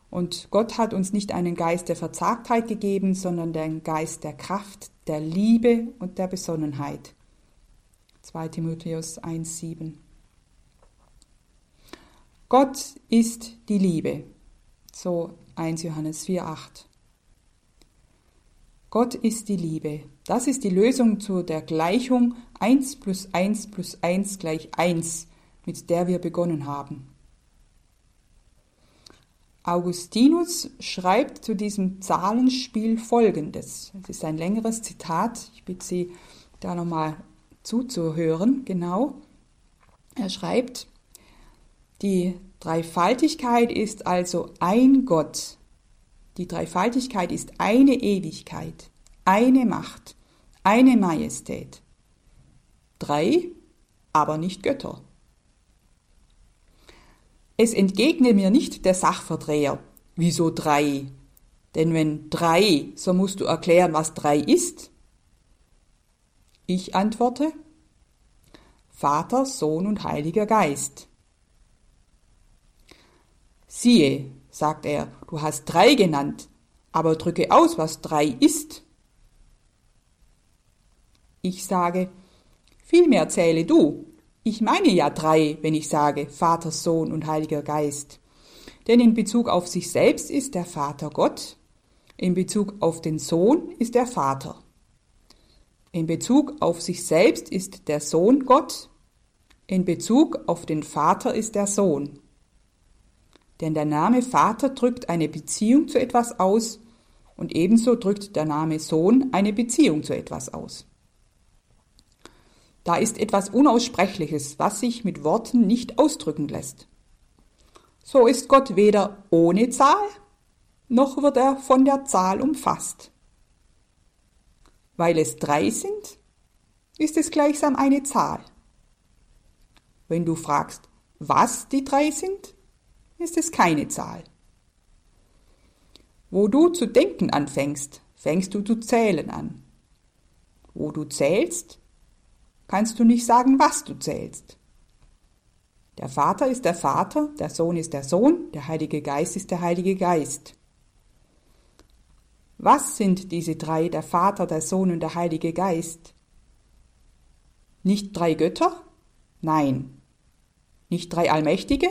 Und Gott hat uns nicht einen Geist der Verzagtheit gegeben, sondern den Geist der Kraft, der Liebe und der Besonnenheit. 2 Timotheus 1,7. Gott ist die Liebe. So 1 Johannes 4,8. Gott ist die Liebe. Das ist die Lösung zu der Gleichung 1 plus 1 plus 1 gleich 1 mit der wir begonnen haben. Augustinus schreibt zu diesem Zahlenspiel Folgendes. Es ist ein längeres Zitat. Ich bitte Sie, da nochmal zuzuhören. Genau. Er schreibt, die Dreifaltigkeit ist also ein Gott. Die Dreifaltigkeit ist eine Ewigkeit, eine Macht, eine Majestät. Drei, aber nicht Götter. Es entgegne mir nicht der Sachverdreher. Wieso drei? Denn wenn drei, so musst du erklären, was drei ist. Ich antworte, Vater, Sohn und Heiliger Geist. Siehe, sagt er, du hast drei genannt, aber drücke aus, was drei ist. Ich sage, vielmehr zähle du, ich meine ja drei, wenn ich sage Vater, Sohn und Heiliger Geist. Denn in Bezug auf sich selbst ist der Vater Gott, in Bezug auf den Sohn ist der Vater. In Bezug auf sich selbst ist der Sohn Gott, in Bezug auf den Vater ist der Sohn. Denn der Name Vater drückt eine Beziehung zu etwas aus und ebenso drückt der Name Sohn eine Beziehung zu etwas aus. Da ist etwas Unaussprechliches, was sich mit Worten nicht ausdrücken lässt. So ist Gott weder ohne Zahl, noch wird er von der Zahl umfasst. Weil es drei sind, ist es gleichsam eine Zahl. Wenn du fragst, was die drei sind, ist es keine Zahl. Wo du zu denken anfängst, fängst du zu zählen an. Wo du zählst, kannst du nicht sagen, was du zählst. Der Vater ist der Vater, der Sohn ist der Sohn, der Heilige Geist ist der Heilige Geist. Was sind diese drei, der Vater, der Sohn und der Heilige Geist? Nicht drei Götter? Nein. Nicht drei Allmächtige?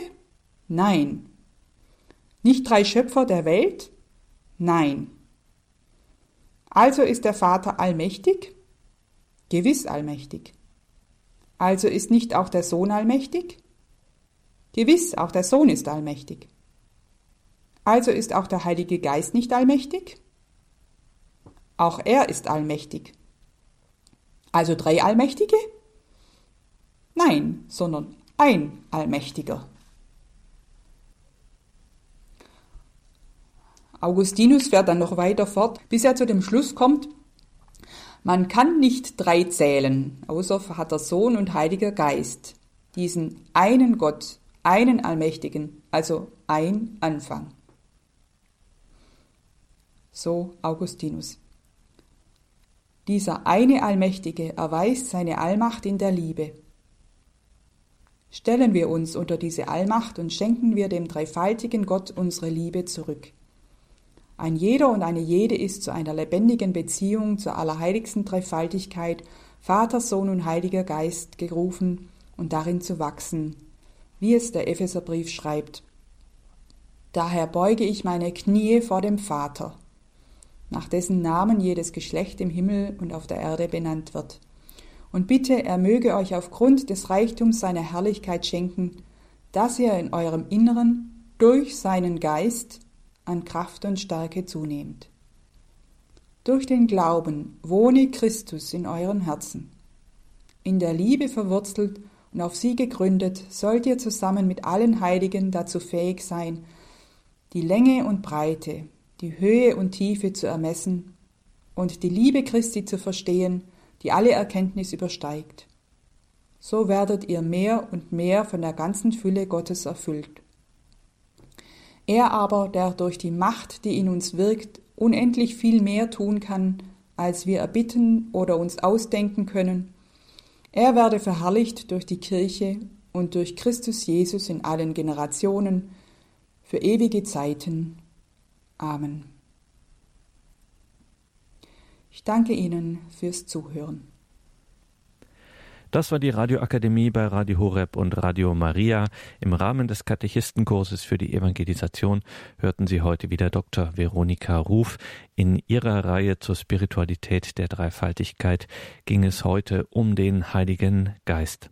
Nein. Nicht drei Schöpfer der Welt? Nein. Also ist der Vater allmächtig? Gewiss allmächtig. Also ist nicht auch der Sohn allmächtig? Gewiss, auch der Sohn ist allmächtig. Also ist auch der Heilige Geist nicht allmächtig? Auch er ist allmächtig. Also drei Allmächtige? Nein, sondern ein Allmächtiger. Augustinus fährt dann noch weiter fort, bis er zu dem Schluss kommt, man kann nicht drei zählen, außer Vater, Sohn und Heiliger Geist, diesen einen Gott, einen Allmächtigen, also ein Anfang. So Augustinus. Dieser eine Allmächtige erweist seine Allmacht in der Liebe. Stellen wir uns unter diese Allmacht und schenken wir dem dreifaltigen Gott unsere Liebe zurück. Ein jeder und eine jede ist zu einer lebendigen Beziehung zur allerheiligsten Dreifaltigkeit, Vater, Sohn und Heiliger Geist gerufen und darin zu wachsen, wie es der Epheserbrief schreibt. Daher beuge ich meine Knie vor dem Vater, nach dessen Namen jedes Geschlecht im Himmel und auf der Erde benannt wird. Und bitte, er möge euch aufgrund des Reichtums seiner Herrlichkeit schenken, dass ihr in eurem Inneren durch seinen Geist an Kraft und Stärke zunehmt. Durch den Glauben wohne Christus in euren Herzen. In der Liebe verwurzelt und auf sie gegründet, sollt ihr zusammen mit allen Heiligen dazu fähig sein, die Länge und Breite, die Höhe und Tiefe zu ermessen und die Liebe Christi zu verstehen, die alle Erkenntnis übersteigt. So werdet ihr mehr und mehr von der ganzen Fülle Gottes erfüllt. Er aber, der durch die Macht, die in uns wirkt, unendlich viel mehr tun kann, als wir erbitten oder uns ausdenken können, er werde verherrlicht durch die Kirche und durch Christus Jesus in allen Generationen, für ewige Zeiten. Amen. Ich danke Ihnen fürs Zuhören. Das war die Radioakademie bei Radio Horeb und Radio Maria. Im Rahmen des Katechistenkurses für die Evangelisation hörten Sie heute wieder Dr. Veronika Ruf. In ihrer Reihe zur Spiritualität der Dreifaltigkeit ging es heute um den Heiligen Geist.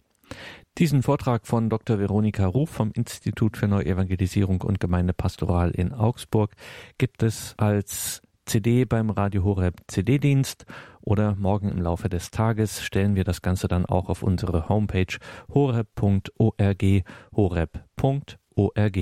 Diesen Vortrag von Dr. Veronika Ruf vom Institut für Neuevangelisierung und Gemeindepastoral in Augsburg gibt es als CD beim Radio Horeb CD-Dienst oder morgen im Laufe des Tages stellen wir das Ganze dann auch auf unsere Homepage horeb.org horeb.org.